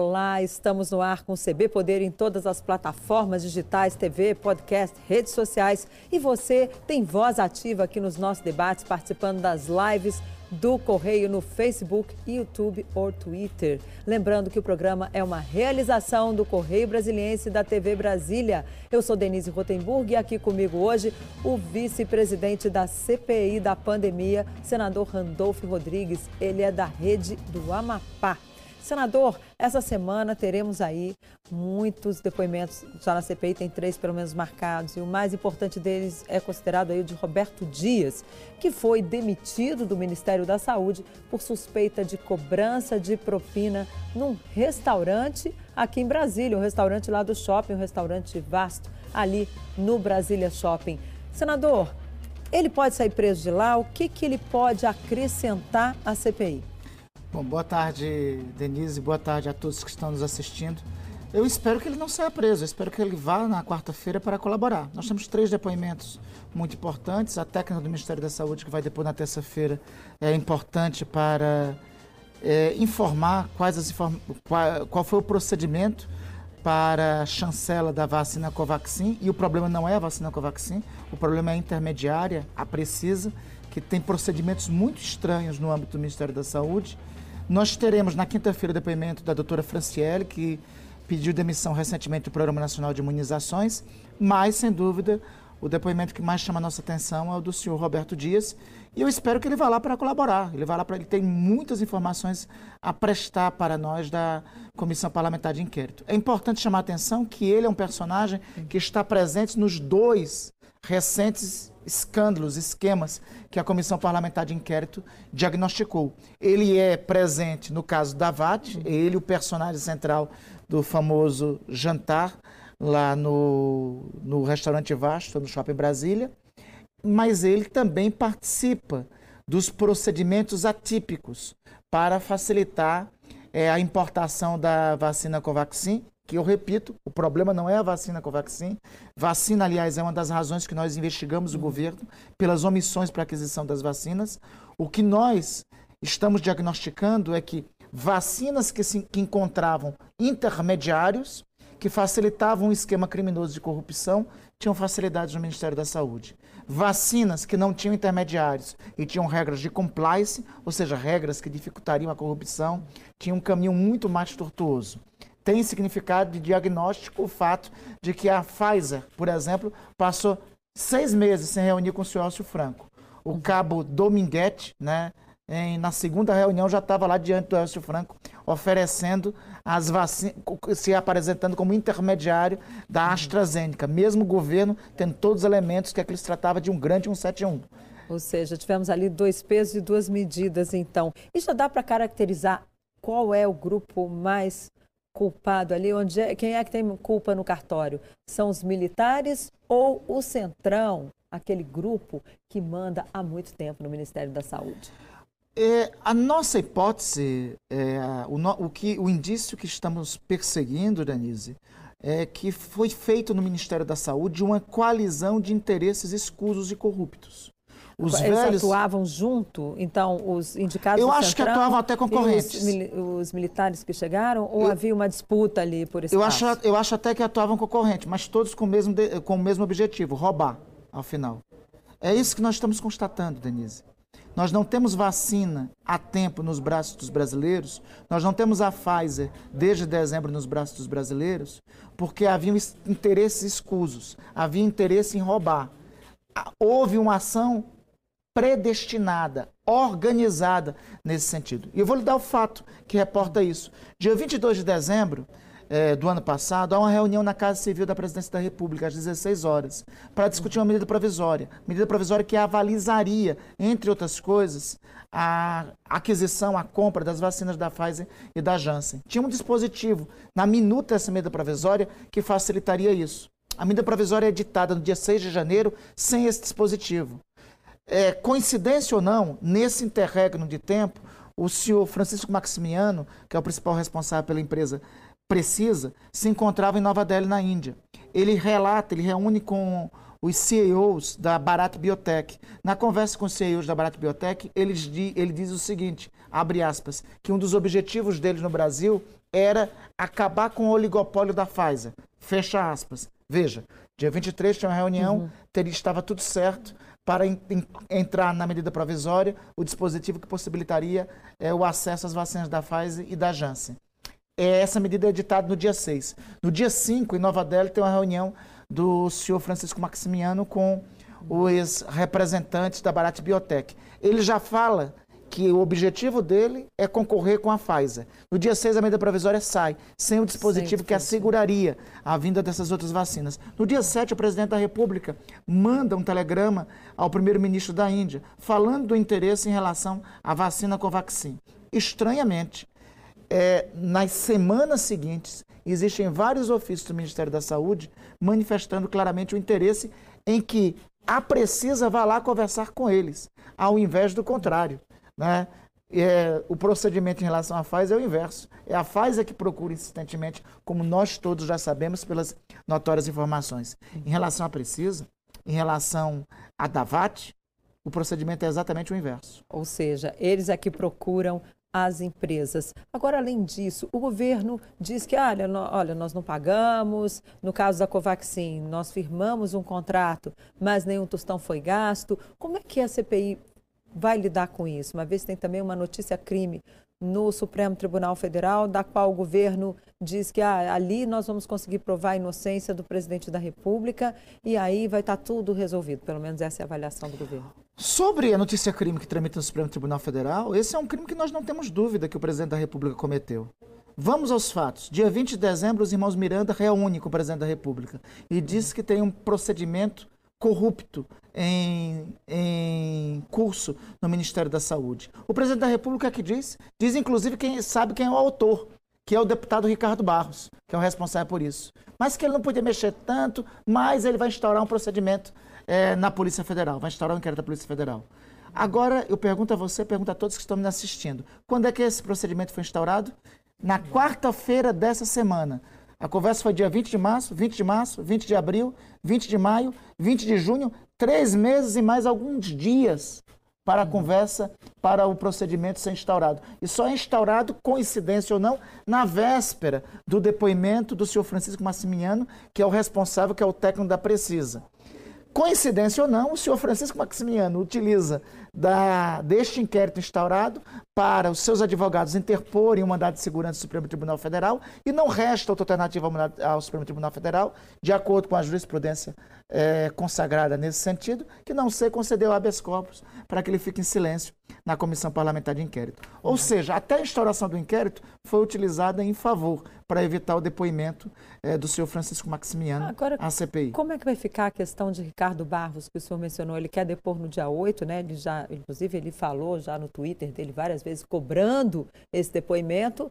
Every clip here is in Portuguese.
Olá, estamos no ar com o CB Poder em todas as plataformas digitais, TV, podcast, redes sociais. E você tem voz ativa aqui nos nossos debates, participando das lives do Correio no Facebook, YouTube ou Twitter. Lembrando que o programa é uma realização do Correio Brasiliense da TV Brasília. Eu sou Denise Rotenburg e aqui comigo hoje o vice-presidente da CPI da pandemia, senador Randolfo Rodrigues. Ele é da rede do Amapá. Senador, essa semana teremos aí muitos depoimentos, já na CPI tem três pelo menos marcados, e o mais importante deles é considerado aí o de Roberto Dias, que foi demitido do Ministério da Saúde por suspeita de cobrança de propina num restaurante aqui em Brasília, um restaurante lá do shopping, um restaurante vasto, ali no Brasília Shopping. Senador, ele pode sair preso de lá? O que, que ele pode acrescentar à CPI? Bom, boa tarde, Denise, boa tarde a todos que estão nos assistindo. Eu espero que ele não saia preso, eu espero que ele vá na quarta-feira para colaborar. Nós temos três depoimentos muito importantes. A técnica do Ministério da Saúde, que vai depor na terça-feira, é importante para é, informar quais as inform... qual, qual foi o procedimento para a chancela da vacina Covaxin. E o problema não é a vacina Covaxin, o problema é a intermediária, a Precisa, que tem procedimentos muito estranhos no âmbito do Ministério da Saúde nós teremos na quinta-feira o depoimento da doutora Franciele, que pediu demissão recentemente do Programa Nacional de Imunizações, mas, sem dúvida, o depoimento que mais chama a nossa atenção é o do senhor Roberto Dias, e eu espero que ele vá lá para colaborar. Ele vai lá para ele tem muitas informações a prestar para nós da Comissão Parlamentar de Inquérito. É importante chamar a atenção que ele é um personagem que está presente nos dois recentes escândalos, esquemas que a Comissão Parlamentar de Inquérito diagnosticou. Ele é presente no caso da VAT, ele o personagem central do famoso jantar lá no, no restaurante Vasto, no Shopping Brasília, mas ele também participa dos procedimentos atípicos para facilitar é, a importação da vacina Covaxin que eu repito, o problema não é a vacina Covaxin. Vacina, aliás, é uma das razões que nós investigamos o governo pelas omissões para aquisição das vacinas. O que nós estamos diagnosticando é que vacinas que, se, que encontravam intermediários que facilitavam o esquema criminoso de corrupção tinham facilidades no Ministério da Saúde. Vacinas que não tinham intermediários e tinham regras de compliance, ou seja, regras que dificultariam a corrupção, tinham um caminho muito mais tortuoso tem significado de diagnóstico o fato de que a Pfizer, por exemplo, passou seis meses sem reunir com o senhor Elcio Franco. O cabo Dominguete, né, em, na segunda reunião já estava lá diante do Elcio Franco, oferecendo as vacinas, se apresentando como intermediário da AstraZeneca, mesmo o governo tendo todos os elementos que aquilo se tratava de um grande 171. Ou seja, tivemos ali dois pesos e duas medidas, então. E já dá para caracterizar qual é o grupo mais culpado ali? Onde é, quem é que tem culpa no cartório? São os militares ou o Centrão, aquele grupo que manda há muito tempo no Ministério da Saúde? É, a nossa hipótese, é, o, no, o, que, o indício que estamos perseguindo, Denise, é que foi feito no Ministério da Saúde uma coalizão de interesses escusos e corruptos. Os Eles velhos... atuavam junto, então, os indicados Eu acho que atuavam até concorrentes. Os, os, militares que chegaram, ou eu, havia uma disputa ali por esse eu acho, eu acho até que atuavam concorrentes, mas todos com o, mesmo de, com o mesmo objetivo, roubar, ao final. É isso que nós estamos constatando, Denise. Nós não temos vacina a tempo nos braços dos brasileiros, nós não temos a Pfizer desde dezembro nos braços dos brasileiros, porque havia interesses escusos, havia interesse em roubar. Houve uma ação predestinada, organizada nesse sentido. E eu vou lhe dar o fato que reporta isso. Dia 22 de dezembro eh, do ano passado, há uma reunião na Casa Civil da Presidência da República, às 16 horas, para discutir uma medida provisória. Medida provisória que avalizaria, entre outras coisas, a aquisição, a compra das vacinas da Pfizer e da Janssen. Tinha um dispositivo na minuta dessa medida provisória que facilitaria isso. A medida provisória é editada no dia 6 de janeiro sem esse dispositivo. É, coincidência ou não, nesse interregno de tempo, o senhor Francisco Maximiano, que é o principal responsável pela empresa Precisa, se encontrava em Nova Delhi, na Índia. Ele relata, ele reúne com os CEOs da Barat Biotech. Na conversa com os CEOs da Barat Biotech, eles, ele diz o seguinte, abre aspas, que um dos objetivos deles no Brasil era acabar com o oligopólio da Pfizer. Fecha aspas. Veja, dia 23 tinha uma reunião, uhum. teria, estava tudo certo para in, entrar na medida provisória o dispositivo que possibilitaria é, o acesso às vacinas da Pfizer e da Janssen. É, essa medida é editada no dia 6. No dia 5, em Nova Delhi, tem uma reunião do senhor Francisco Maximiano com os representantes da Barat Biotech. Ele já fala que o objetivo dele é concorrer com a Pfizer. No dia 6, a medida provisória sai, sem o dispositivo que asseguraria a vinda dessas outras vacinas. No dia 7, o presidente da República manda um telegrama ao primeiro-ministro da Índia, falando do interesse em relação à vacina Covaxin. Estranhamente, é, nas semanas seguintes, existem vários ofícios do Ministério da Saúde manifestando claramente o interesse em que a Precisa vá lá conversar com eles, ao invés do contrário. Né? É, o procedimento em relação à Pfizer é o inverso. É a Pfizer que procura insistentemente, como nós todos já sabemos pelas notórias informações. Em relação à Precisa, em relação à Davat, o procedimento é exatamente o inverso. Ou seja, eles é que procuram as empresas. Agora, além disso, o governo diz que, olha, olha, nós não pagamos, no caso da Covaxin, nós firmamos um contrato, mas nenhum tostão foi gasto. Como é que a CPI vai lidar com isso? Uma vez tem também uma notícia crime no Supremo Tribunal Federal, da qual o governo diz que ah, ali nós vamos conseguir provar a inocência do presidente da República e aí vai estar tá tudo resolvido. Pelo menos essa é a avaliação do governo. Sobre a notícia crime que tramita no Supremo Tribunal Federal, esse é um crime que nós não temos dúvida que o presidente da República cometeu. Vamos aos fatos. Dia 20 de dezembro, os irmãos Miranda reúnem com o presidente da República e diz que tem um procedimento corrupto em, em curso no Ministério da Saúde. O presidente da República que diz, diz inclusive quem sabe quem é o autor, que é o deputado Ricardo Barros, que é o responsável por isso. Mas que ele não podia mexer tanto, mas ele vai instaurar um procedimento é, na Polícia Federal, vai instaurar um inquérito da Polícia Federal. Agora, eu pergunto a você, pergunto a todos que estão me assistindo. Quando é que esse procedimento foi instaurado? Na quarta-feira dessa semana. A conversa foi dia 20 de março, 20 de março, 20 de abril, 20 de maio, 20 de junho, três meses e mais alguns dias para a conversa, para o procedimento ser instaurado. E só é instaurado, coincidência ou não, na véspera do depoimento do senhor Francisco Maximiano, que é o responsável, que é o técnico da Precisa. Coincidência ou não, o senhor Francisco Maximiano utiliza da, deste inquérito instaurado para os seus advogados interporem um mandado de segurança do Supremo Tribunal Federal e não resta outra alternativa ao Supremo Tribunal Federal, de acordo com a jurisprudência é, consagrada nesse sentido, que não ser conceder o habeas corpus para que ele fique em silêncio na Comissão Parlamentar de Inquérito. Ou seja, até a instauração do inquérito foi utilizada em favor para evitar o depoimento é, do senhor Francisco Maximiano Agora, à CPI. Como é que vai ficar a questão de Ricardo Barros, que o senhor mencionou? Ele quer depor no dia 8, né? Ele já, inclusive, ele falou já no Twitter dele várias vezes cobrando esse depoimento.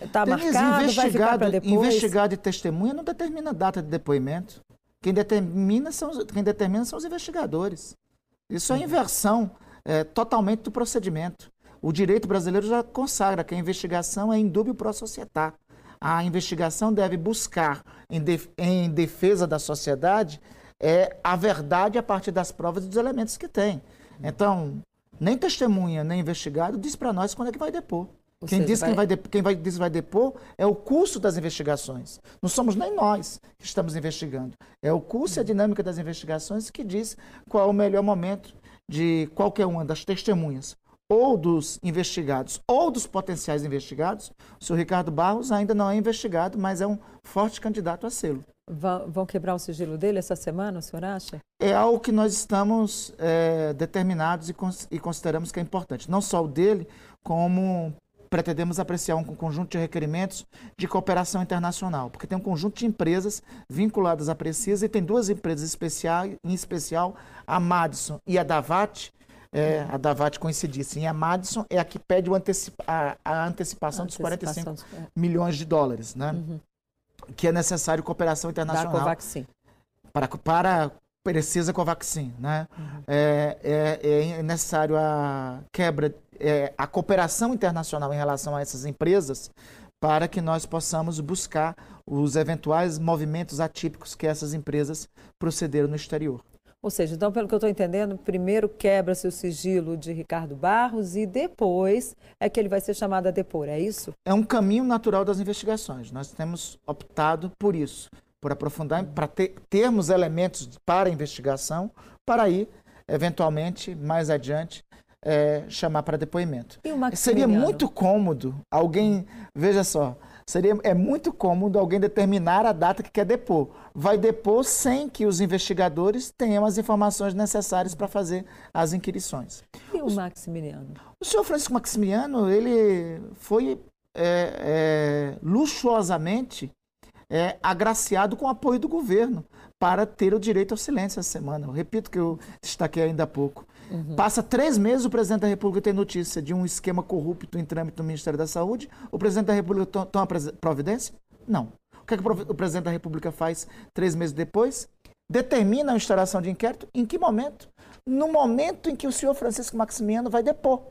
Está marcado, vai ficar para depois? Investigado e testemunha não determina a data de depoimento. Quem determina são, quem determina são os investigadores. Isso é uhum. inversão é, totalmente do procedimento. O direito brasileiro já consagra que a investigação é indúbio pro societar. A investigação deve buscar, em, def em defesa da sociedade, é, a verdade a partir das provas e dos elementos que tem. Então, nem testemunha, nem investigado diz para nós quando é que vai depor. quem diz vai... Quem, vai de... quem vai, diz vai depor é o curso das investigações. Não somos nem nós que estamos investigando. É o curso e a dinâmica das investigações que diz qual é o melhor momento de qualquer uma das testemunhas ou dos investigados ou dos potenciais investigados. O senhor Ricardo Barros ainda não é investigado, mas é um forte candidato a sê-lo. Vão quebrar o sigilo dele essa semana, o senhor acha? É algo que nós estamos é, determinados e, cons e consideramos que é importante. Não só o dele, como pretendemos apreciar um conjunto de requerimentos de cooperação internacional, porque tem um conjunto de empresas vinculadas à Precisa e tem duas empresas especiais, em especial a Madison e a Davat, é, a Davat coincidisse. E a Madison é a que pede antecipa a, a, antecipação, a dos 45 dos... Milhões de dólares, né? Uhum que é necessário cooperação internacional. Da Covaxin. Para, para precisa Covaxin, né? Uhum. É, é, é, necessário a quebra, é, a cooperação internacional em relação a essas empresas para que nós possamos buscar os eventuais movimentos atípicos que essas empresas procederam no exterior. Ou seja, então, pelo que eu estou entendendo, primeiro quebra-se o sigilo de Ricardo Barros e depois é que ele vai ser chamado a depor, é isso? É um caminho natural das investigações. Nós temos optado por isso, por aprofundar, para ter, termos elementos para investigação, para aí, eventualmente, mais adiante, é, chamar para depoimento. Seria muito cômodo alguém, veja só, seria é muito cômodo alguém determinar a data que quer depor. Vai depor sem que os investigadores tenham as informações necessárias para fazer as inquirições. E o Maximiliano? O senhor Francisco Maximiliano, ele foi é, é, luxuosamente é, agraciado com o apoio do governo para ter o direito ao silêncio essa semana. Eu repito que eu destaquei ainda há pouco. Uhum. Passa três meses o presidente da República tem notícia de um esquema corrupto em trâmite no Ministério da Saúde. O presidente da República toma providência? Não. O que, é que o presidente da República faz três meses depois? Determina a instauração de inquérito. Em que momento? No momento em que o senhor Francisco Maximiano vai depor.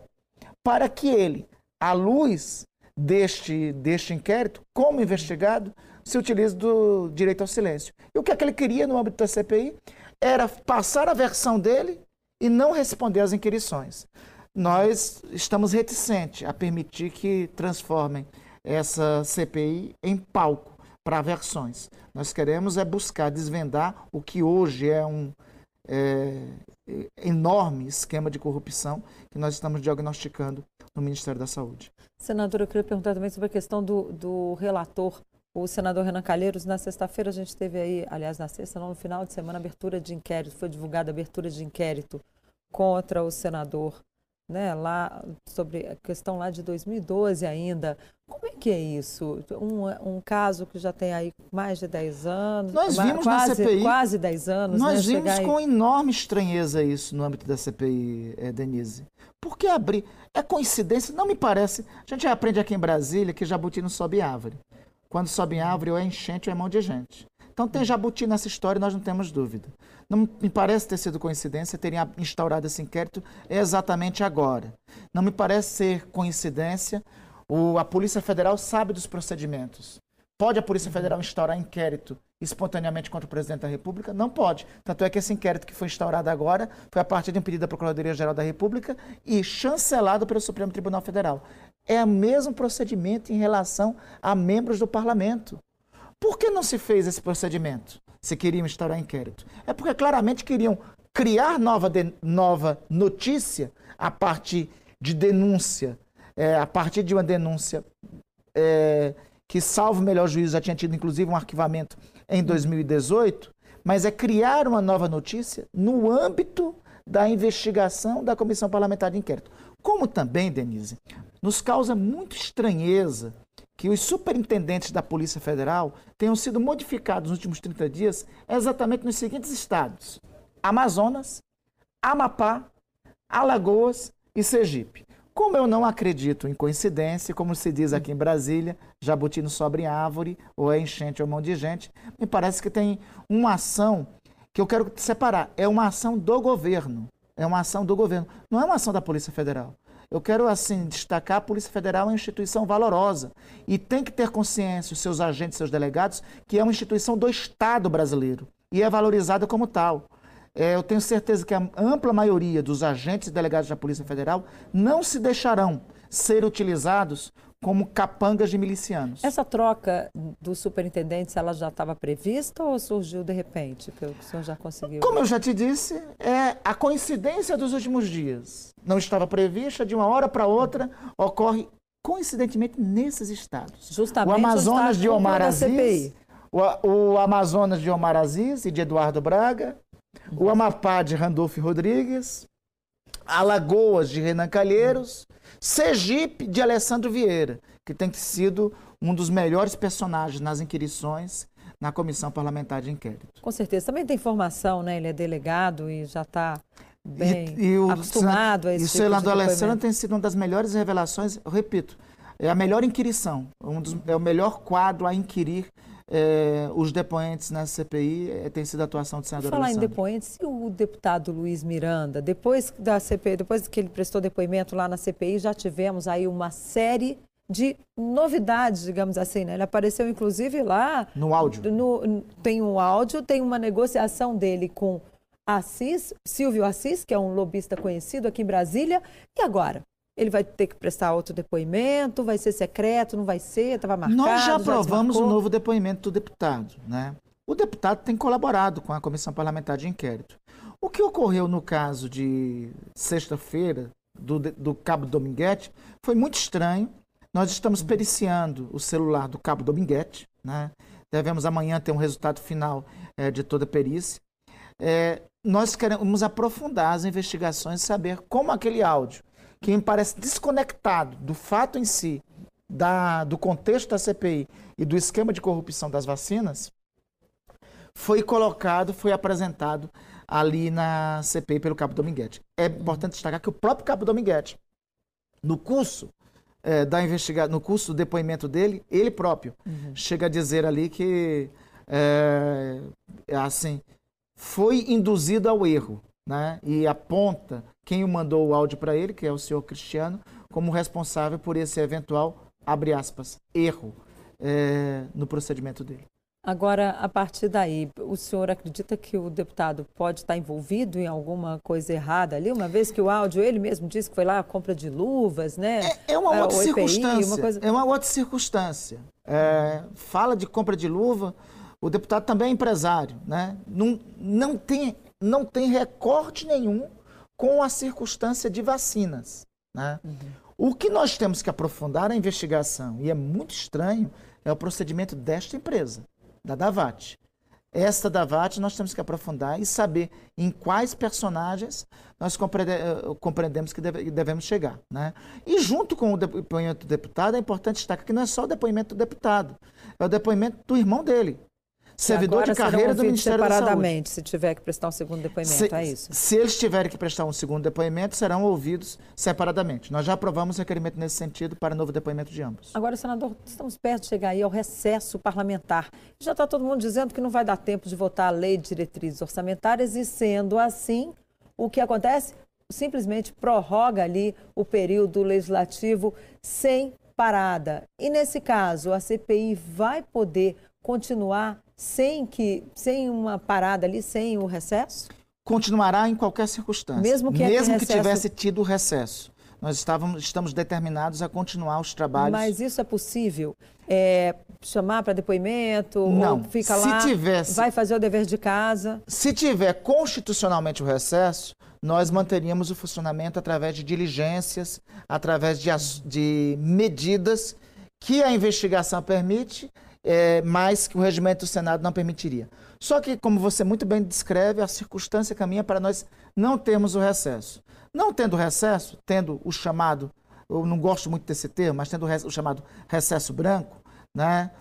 Para que ele, à luz deste, deste inquérito, como investigado, se utilize do direito ao silêncio. E o que, é que ele queria no âmbito da CPI? Era passar a versão dele e não responder às inquirições. Nós estamos reticentes a permitir que transformem essa CPI em palco para versões. Nós queremos é buscar desvendar o que hoje é um é, enorme esquema de corrupção que nós estamos diagnosticando no Ministério da Saúde. Senadora, eu queria perguntar também sobre a questão do, do relator, o senador Renan Calheiros. Na sexta-feira a gente teve aí, aliás, na sexta, não, no final de semana, abertura de inquérito, foi divulgada a abertura de inquérito contra o senador, né, lá sobre a questão lá de 2012 ainda. Como é que é isso? Um, um caso que já tem aí mais de 10 anos. Nós vimos quase, na CPI. Quase 10 anos. Nós né, vimos com enorme estranheza isso no âmbito da CPI, é, Denise. Por que abrir? É coincidência? Não me parece. A gente aprende aqui em Brasília que jabuti não sobe árvore. Quando sobe em árvore, ou é enchente ou é mão de gente. Então tem jabuti nessa história, nós não temos dúvida. Não me parece ter sido coincidência terem instaurado esse inquérito exatamente agora. Não me parece ser coincidência. O, a Polícia Federal sabe dos procedimentos. Pode a Polícia Federal instaurar inquérito espontaneamente contra o presidente da República? Não pode. Tanto é que esse inquérito que foi instaurado agora foi a partir de um pedido da Procuradoria-Geral da República e chancelado pelo Supremo Tribunal Federal. É o mesmo procedimento em relação a membros do parlamento. Por que não se fez esse procedimento? Se queriam instaurar inquérito. É porque claramente queriam criar nova, de, nova notícia a partir de denúncia, é, a partir de uma denúncia é, que, salvo melhor juízo, já tinha tido inclusive um arquivamento em 2018, mas é criar uma nova notícia no âmbito da investigação da Comissão Parlamentar de Inquérito. Como também, Denise, nos causa muito estranheza que os superintendentes da Polícia Federal tenham sido modificados nos últimos 30 dias exatamente nos seguintes estados: Amazonas, Amapá, Alagoas e Sergipe. Como eu não acredito em coincidência, como se diz aqui em Brasília, jabuti não sobra em árvore, ou é enchente ou mão de gente, me parece que tem uma ação que eu quero separar. É uma ação do governo. É uma ação do governo. Não é uma ação da Polícia Federal. Eu quero, assim, destacar a Polícia Federal é uma instituição valorosa e tem que ter consciência, os seus agentes, seus delegados, que é uma instituição do Estado brasileiro e é valorizada como tal. É, eu tenho certeza que a ampla maioria dos agentes e delegados da Polícia Federal não se deixarão ser utilizados como capangas de milicianos. Essa troca dos superintendentes, ela já estava prevista ou surgiu de repente, pelo que o senhor já conseguiu? Como eu já te disse, é a coincidência dos últimos dias. Não estava prevista, de uma hora para outra ocorre coincidentemente nesses estados. Justamente o Amazonas de Omar Aziz, o, o, Amazonas de Omar Aziz e de Eduardo Braga, o Amapá de Randolfo Rodrigues, Alagoas de Renan Calheiros, Sergipe de Alessandro Vieira, que tem sido um dos melhores personagens nas inquirições na Comissão Parlamentar de Inquérito. Com certeza. Também tem formação, né? Ele é delegado e já está bem e, e o, acostumado a esse E o tipo senador Alessandro tem sido uma das melhores revelações, eu repito, é a melhor inquirição, um dos, é o melhor quadro a inquirir é, os depoentes na CPI é, tem sido a atuação do senador Falar Alessandro. em depoentes, e o deputado Luiz Miranda, depois da CPI, depois que ele prestou depoimento lá na CPI, já tivemos aí uma série de novidades, digamos assim. Né? Ele apareceu, inclusive, lá. No áudio. No, tem um áudio, tem uma negociação dele com Assis, Silvio Assis, que é um lobista conhecido aqui em Brasília. E agora? Ele vai ter que prestar outro depoimento? Vai ser secreto? Não vai ser? Estava marcado? Nós já aprovamos o novo depoimento do deputado. Né? O deputado tem colaborado com a Comissão Parlamentar de Inquérito. O que ocorreu no caso de sexta-feira, do, do Cabo Dominguete, foi muito estranho. Nós estamos periciando o celular do Cabo Dominguete. Né? Devemos amanhã ter um resultado final é, de toda a perícia. É, nós queremos aprofundar as investigações e saber como aquele áudio, que me parece desconectado do fato em si, da, do contexto da CPI e do esquema de corrupção das vacinas, foi colocado, foi apresentado ali na CPI pelo Cabo Dominguete. É importante destacar que o próprio Cabo Dominguete, no curso é, da investigação, no curso do depoimento dele, ele próprio uhum. chega a dizer ali que é, assim foi induzido ao erro, né? E aponta quem o mandou o áudio para ele, que é o senhor Cristiano, como responsável por esse eventual abre aspas erro é, no procedimento dele. Agora, a partir daí, o senhor acredita que o deputado pode estar envolvido em alguma coisa errada ali, uma vez que o áudio, ele mesmo disse que foi lá a compra de luvas, né? É, é uma outra EPI, circunstância. Uma coisa... É uma outra circunstância. É, fala de compra de luva, o deputado também é empresário, né? Não, não, tem, não tem recorte nenhum com a circunstância de vacinas, né? Uhum. O que nós temos que aprofundar a investigação, e é muito estranho, é o procedimento desta empresa da Davat. Esta Davat nós temos que aprofundar e saber em quais personagens nós eh, compreendemos que devemos chegar. Né? E junto com o depoimento do deputado, é importante destacar que não é só o depoimento do deputado, é o depoimento do irmão dele servidor de carreira do Ministério da Saúde. se tiver que prestar um segundo depoimento, se, é isso? Se eles tiverem que prestar um segundo depoimento, serão ouvidos separadamente. Nós já aprovamos o requerimento nesse sentido para novo depoimento de ambos. Agora, senador, estamos perto de chegar aí ao recesso parlamentar. Já está todo mundo dizendo que não vai dar tempo de votar a lei de diretrizes orçamentárias e, sendo assim, o que acontece? Simplesmente prorroga ali o período legislativo sem parada. E nesse caso, a CPI vai poder continuar sem que sem uma parada ali, sem o recesso? Continuará em qualquer circunstância. Mesmo que, Mesmo que recesso... tivesse tido recesso. Nós estávamos, estamos determinados a continuar os trabalhos. Mas isso é possível? É, chamar para depoimento? Não. Fica lá, tivesse, vai fazer o dever de casa? Se tiver constitucionalmente o recesso, nós manteríamos o funcionamento através de diligências, através de, de medidas que a investigação permite é, mais que o regimento do Senado não permitiria. Só que, como você muito bem descreve, a circunstância caminha para nós não termos o recesso. Não tendo recesso, tendo o chamado, eu não gosto muito desse termo, mas tendo o, chamado recesso branco, né?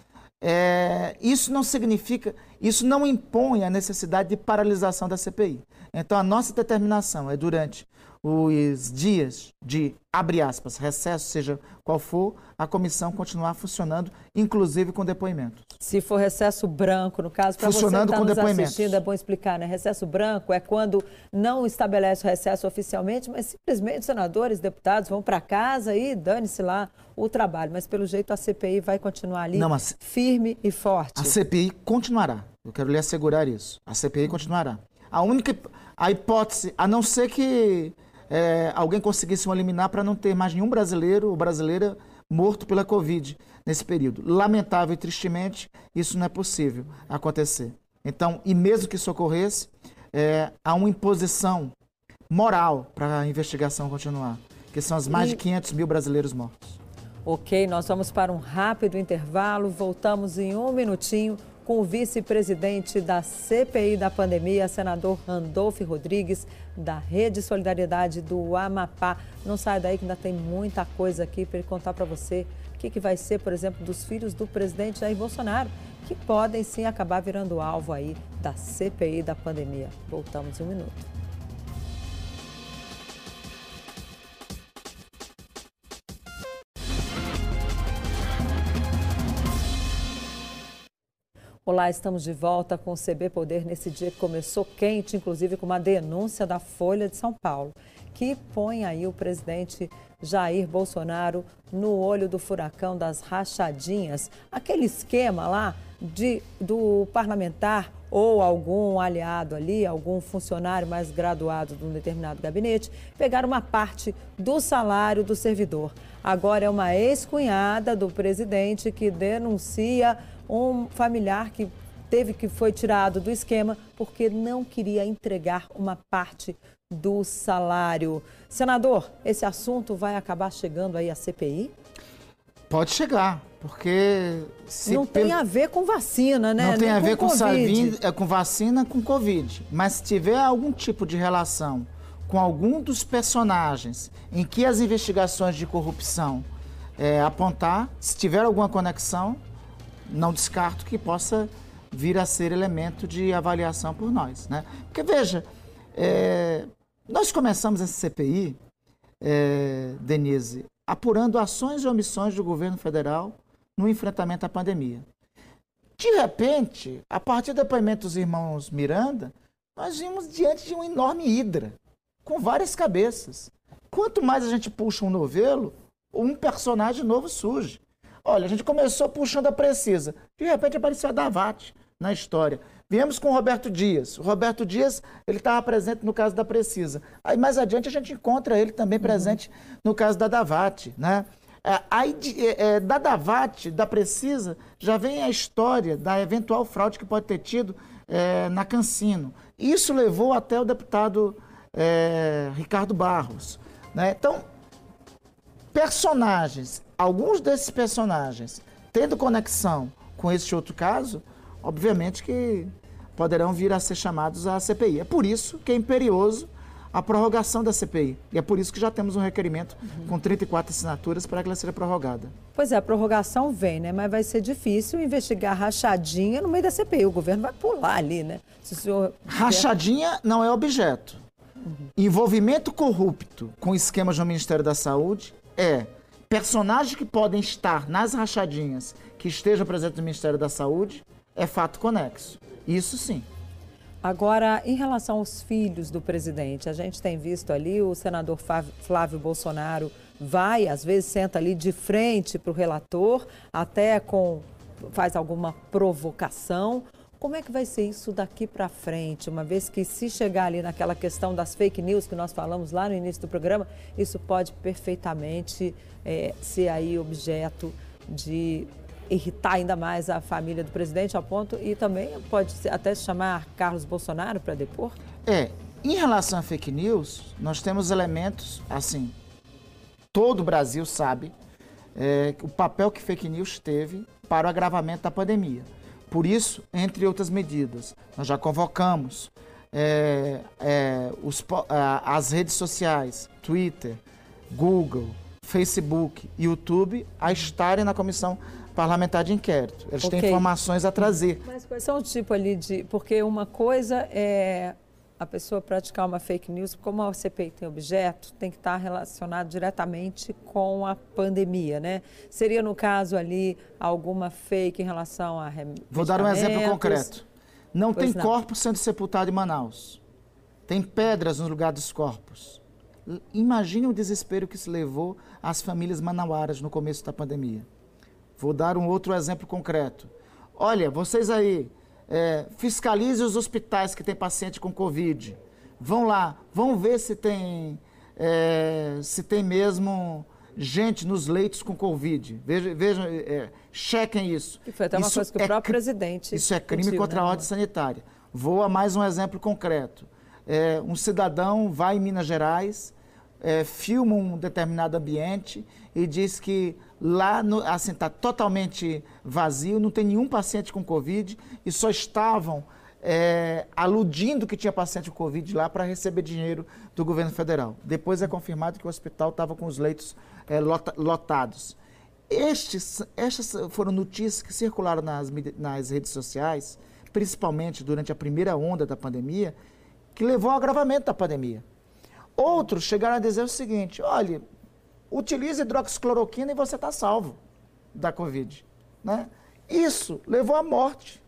É, isso não significa, isso não impõe a necessidade de paralisação da CPI. Então, a nossa determinação é durante os dias de, abre aspas, recesso, seja qual for, a comissão continuar funcionando, inclusive com depoimentos. Se for recesso branco, no caso, para você que está nos assistindo, é bom explicar, né? Recesso branco é quando não estabelece o recesso oficialmente, mas simplesmente os senadores, deputados vão para casa e dane-se lá o trabalho. Mas, pelo jeito, a CPI vai continuar ali não, mas firme e forte. A CPI continuará. Eu quero lhe assegurar isso. A CPI continuará. A única a hipótese, a não ser que é, alguém conseguisse um liminar para não ter mais nenhum brasileiro ou brasileira morto pela Covid nesse período. Lamentável e tristemente, isso não é possível acontecer. Então, e mesmo que isso ocorresse, é, há uma imposição moral para a investigação continuar, que são as mais e... de 500 mil brasileiros mortos. Ok, nós vamos para um rápido intervalo, voltamos em um minutinho com o vice-presidente da CPI da pandemia, senador Randolfo Rodrigues, da Rede Solidariedade do Amapá. Não sai daí que ainda tem muita coisa aqui para ele contar para você o que, que vai ser, por exemplo, dos filhos do presidente Jair Bolsonaro, que podem sim acabar virando alvo aí da CPI da pandemia. Voltamos em um minuto. Olá, estamos de volta com o CB Poder nesse dia que começou quente, inclusive com uma denúncia da Folha de São Paulo, que põe aí o presidente Jair Bolsonaro no olho do furacão das rachadinhas. Aquele esquema lá de, do parlamentar ou algum aliado ali, algum funcionário mais graduado de um determinado gabinete, pegar uma parte do salário do servidor. Agora é uma ex-cunhada do presidente que denuncia um familiar que teve que foi tirado do esquema porque não queria entregar uma parte do salário. Senador, esse assunto vai acabar chegando aí à CPI? Pode chegar, porque não tem a ver com vacina, né? Não tem Nem a ver com, com, é, com vacina com Covid. Mas se tiver algum tipo de relação com algum dos personagens em que as investigações de corrupção é, apontar, se tiver alguma conexão, não descarto que possa vir a ser elemento de avaliação por nós. Né? Porque, veja, é, nós começamos essa CPI, é, Denise, apurando ações e omissões do governo federal no enfrentamento à pandemia. De repente, a partir do depoimento dos irmãos Miranda, nós vimos diante de uma enorme hidra, com várias cabeças. Quanto mais a gente puxa um novelo, um personagem novo surge. Olha, a gente começou puxando a Precisa. De repente apareceu a Davate na história. Viemos com o Roberto Dias. O Roberto Dias, ele estava presente no caso da Precisa. Aí mais adiante a gente encontra ele também presente no caso da Davate, né? É, aí, é, é, da Davate, da Precisa, já vem a história da eventual fraude que pode ter tido é, na Cancino. Isso levou até o deputado é, Ricardo Barros. Né? Então, personagens, alguns desses personagens, tendo conexão com este outro caso, obviamente que poderão vir a ser chamados à CPI. É por isso que é imperioso a prorrogação da CPI. E é por isso que já temos um requerimento uhum. com 34 assinaturas para que ela seja prorrogada. Pois é, a prorrogação vem, né? Mas vai ser difícil investigar rachadinha no meio da CPI. O governo vai pular ali, né? Se o senhor... Rachadinha não é objeto. Uhum. Envolvimento corrupto com esquemas no Ministério da Saúde é personagens que podem estar nas rachadinhas que estejam presentes no Ministério da Saúde, é fato conexo. Isso sim. Agora, em relação aos filhos do presidente, a gente tem visto ali o senador Flávio Bolsonaro vai, às vezes, senta ali de frente para o relator, até com faz alguma provocação. Como é que vai ser isso daqui para frente, uma vez que se chegar ali naquela questão das fake news que nós falamos lá no início do programa, isso pode perfeitamente é, ser aí objeto de irritar ainda mais a família do presidente ao ponto e também pode até chamar Carlos Bolsonaro para depor? É, em relação a fake news, nós temos elementos, assim, todo o Brasil sabe é, o papel que fake news teve para o agravamento da pandemia. Por isso, entre outras medidas, nós já convocamos é, é, os, as redes sociais, Twitter, Google, Facebook, YouTube, a estarem na comissão parlamentar de inquérito. Eles okay. têm informações a trazer. Mas quais são o tipo ali de. Porque uma coisa é a pessoa praticar uma fake news, como a CPI tem objeto, tem que estar relacionado diretamente com a pandemia, né? Seria, no caso ali, alguma fake em relação a Vou dar um exemplo concreto. Não pois tem não. corpo sendo sepultado em Manaus. Tem pedras no lugar dos corpos. Imagine o desespero que se levou às famílias manauaras no começo da pandemia. Vou dar um outro exemplo concreto. Olha, vocês aí, é, fiscalize os hospitais que têm paciente com Covid. Vão lá, vão ver se tem, é, se tem mesmo gente nos leitos com Covid. Vejam, vejam é, chequem isso. E foi até uma isso coisa que o é próprio presidente. Isso é crime contra né? a ordem sanitária. Vou a mais um exemplo concreto. É, um cidadão vai em Minas Gerais, é, filma um determinado ambiente e diz que lá no, assim está totalmente vazio, não tem nenhum paciente com Covid e só estavam é, aludindo que tinha paciente com Covid lá para receber dinheiro do governo federal. Depois é confirmado que o hospital estava com os leitos é, lota, lotados. Estes, estas foram notícias que circularam nas, nas redes sociais, principalmente durante a primeira onda da pandemia, que levou ao agravamento da pandemia. Outros chegaram a dizer o seguinte: olha, utilize hidroxicloroquina e você está salvo da Covid. Né? Isso levou à morte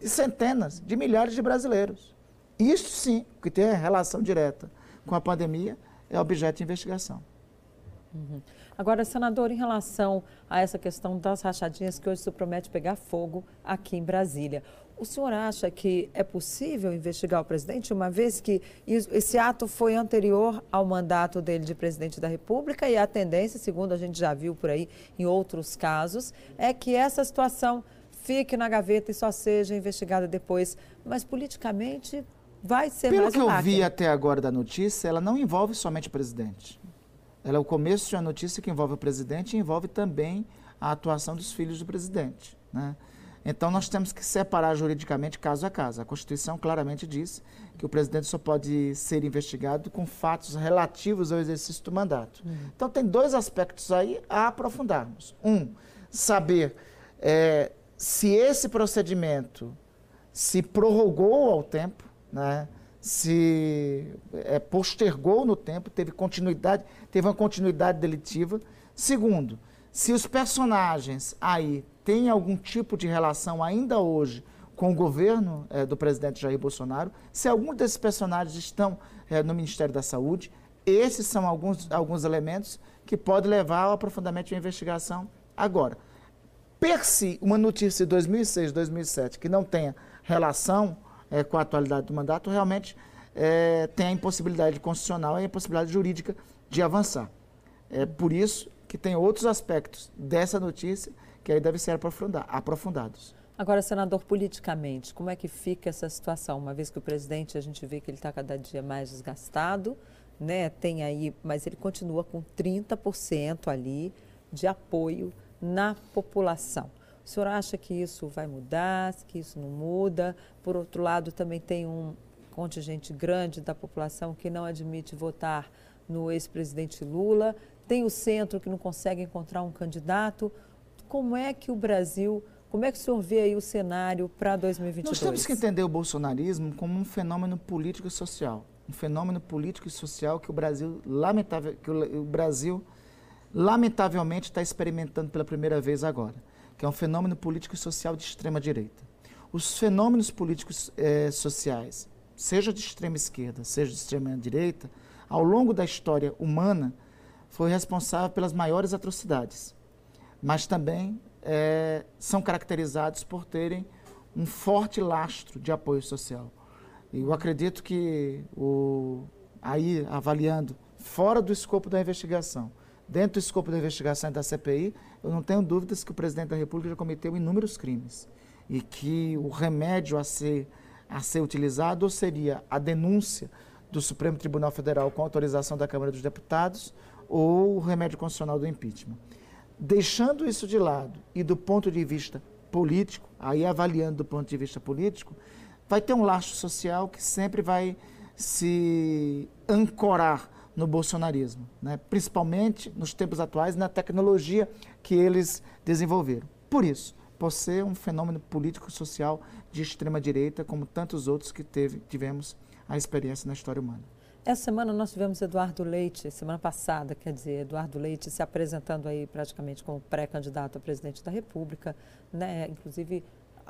de centenas de milhares de brasileiros. Isso sim, que tem relação direta com a pandemia, é objeto de investigação. Uhum. Agora, senador, em relação a essa questão das rachadinhas que hoje se promete pegar fogo aqui em Brasília, o senhor acha que é possível investigar o presidente, uma vez que esse ato foi anterior ao mandato dele de presidente da República e a tendência, segundo a gente já viu por aí em outros casos, é que essa situação fique na gaveta e só seja investigada depois. Mas politicamente vai ser Pelo mais que eu vi até agora da notícia, ela não envolve somente o presidente. Ela é o começo de uma notícia que envolve o presidente e envolve também a atuação dos filhos do presidente. Né? Então, nós temos que separar juridicamente caso a caso. A Constituição claramente diz que o presidente só pode ser investigado com fatos relativos ao exercício do mandato. Uhum. Então, tem dois aspectos aí a aprofundarmos. Um, saber é, se esse procedimento se prorrogou ao tempo, né? Se é, postergou no tempo, teve continuidade, teve uma continuidade delitiva. Segundo, se os personagens aí têm algum tipo de relação ainda hoje com o governo é, do presidente Jair Bolsonaro, se algum desses personagens estão é, no Ministério da Saúde, esses são alguns, alguns elementos que podem levar ao aprofundamento de investigação agora. Per si, uma notícia de 2006, 2007 que não tenha relação é, com a atualidade do mandato, realmente é, tem a impossibilidade constitucional e a impossibilidade jurídica de avançar. É por isso que tem outros aspectos dessa notícia que aí devem ser aprofundados. Agora, senador, politicamente, como é que fica essa situação? Uma vez que o presidente, a gente vê que ele está cada dia mais desgastado, né? Tem aí, mas ele continua com 30% ali de apoio na população. O senhor acha que isso vai mudar, que isso não muda? Por outro lado, também tem um contingente grande da população que não admite votar no ex-presidente Lula. Tem o centro que não consegue encontrar um candidato. Como é que o Brasil, como é que o senhor vê aí o cenário para 2022? Nós temos que entender o bolsonarismo como um fenômeno político e social. Um fenômeno político e social que o Brasil, lamentável, que o Brasil lamentavelmente está experimentando pela primeira vez agora que é um fenômeno político e social de extrema direita. Os fenômenos políticos eh, sociais, seja de extrema esquerda, seja de extrema direita, ao longo da história humana, foi responsável pelas maiores atrocidades, mas também eh, são caracterizados por terem um forte lastro de apoio social. E eu acredito que, o, aí avaliando, fora do escopo da investigação, dentro do escopo da investigação da CPI, eu não tenho dúvidas que o presidente da República já cometeu inúmeros crimes e que o remédio a ser, a ser utilizado seria a denúncia do Supremo Tribunal Federal com autorização da Câmara dos Deputados ou o remédio constitucional do impeachment. Deixando isso de lado e do ponto de vista político, aí avaliando do ponto de vista político, vai ter um laço social que sempre vai se ancorar no bolsonarismo, né? principalmente nos tempos atuais, na tecnologia que eles desenvolveram. Por isso, por ser um fenômeno político-social de extrema-direita, como tantos outros que teve, tivemos a experiência na história humana. Essa semana nós tivemos Eduardo Leite, semana passada, quer dizer, Eduardo Leite se apresentando aí praticamente como pré-candidato a presidente da República, né? inclusive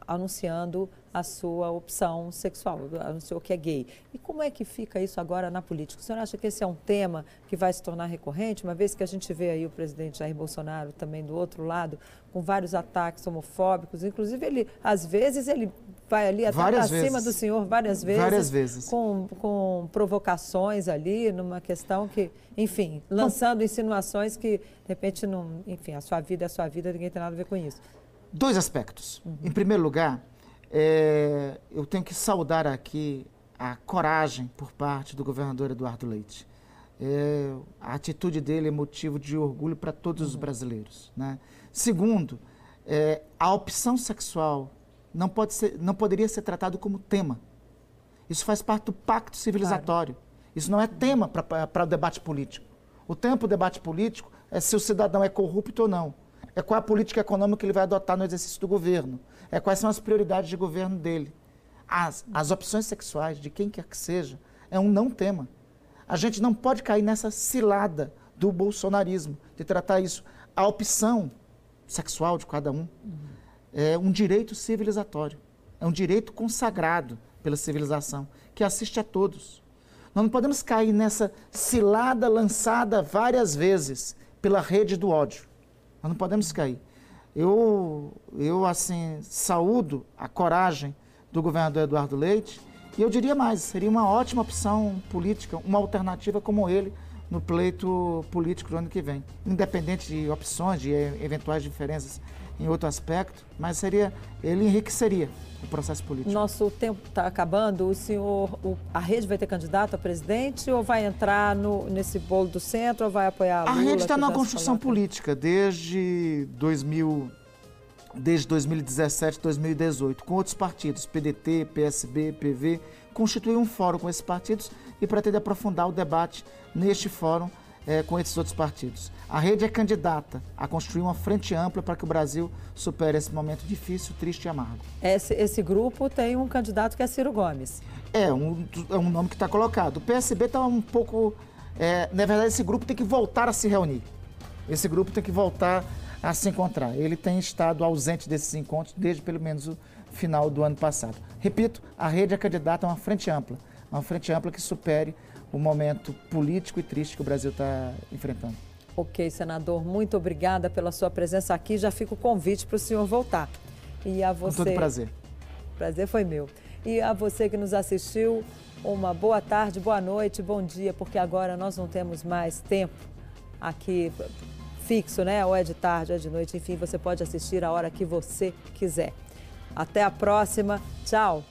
anunciando a sua opção sexual, anunciou que é gay. E como é que fica isso agora na política? O senhor acha que esse é um tema que vai se tornar recorrente, uma vez que a gente vê aí o presidente Jair Bolsonaro também do outro lado, com vários ataques homofóbicos, inclusive ele, às vezes, ele vai ali até várias acima vezes. do senhor várias vezes, várias vezes. Com, com provocações ali, numa questão que, enfim, lançando insinuações que, de repente, não, enfim, a sua vida é a sua vida, ninguém tem nada a ver com isso. Dois aspectos. Uhum. Em primeiro lugar, é, eu tenho que saudar aqui a coragem por parte do governador Eduardo Leite. É, a atitude dele é motivo de orgulho para todos uhum. os brasileiros. Né? Segundo, é, a opção sexual não, pode ser, não poderia ser tratado como tema. Isso faz parte do pacto civilizatório. Claro. Isso não é tema para o debate político. O tema para o debate político é se o cidadão é corrupto ou não é qual a política econômica que ele vai adotar no exercício do governo, é quais são as prioridades de governo dele. As, as opções sexuais de quem quer que seja é um não tema. A gente não pode cair nessa cilada do bolsonarismo, de tratar isso. A opção sexual de cada um é um direito civilizatório. é um direito consagrado pela civilização, que assiste a todos. Nós não podemos cair nessa cilada lançada várias vezes pela rede do ódio. Nós não podemos cair. Eu, eu assim, saúdo a coragem do governador Eduardo Leite e eu diria mais, seria uma ótima opção política, uma alternativa como ele no pleito político do ano que vem. Independente de opções, de eventuais diferenças em outro aspecto, mas seria, ele enriqueceria o processo político. Nosso tempo está acabando. O senhor, o, a rede vai ter candidato a presidente ou vai entrar no, nesse bolo do centro ou vai apoiar a Lula? A rede está numa construção política desde 2000, desde 2017, 2018, com outros partidos, PDT, PSB, PV, constitui um fórum com esses partidos e pretende aprofundar o debate neste fórum é, com esses outros partidos. A rede é candidata a construir uma frente ampla para que o Brasil supere esse momento difícil, triste e amargo. Esse, esse grupo tem um candidato que é Ciro Gomes. É, um, é um nome que está colocado. O PSB está um pouco. É, na verdade, esse grupo tem que voltar a se reunir. Esse grupo tem que voltar a se encontrar. Ele tem estado ausente desses encontros desde pelo menos o final do ano passado. Repito, a rede é candidata a uma frente ampla, uma frente ampla que supere o momento político e triste que o Brasil está enfrentando. Ok, senador, muito obrigada pela sua presença aqui. Já fica o convite para o senhor voltar. E a você. Com todo prazer. Prazer foi meu. E a você que nos assistiu, uma boa tarde, boa noite, bom dia, porque agora nós não temos mais tempo aqui fixo, né? Ou é de tarde, ou é de noite, enfim, você pode assistir a hora que você quiser. Até a próxima. Tchau.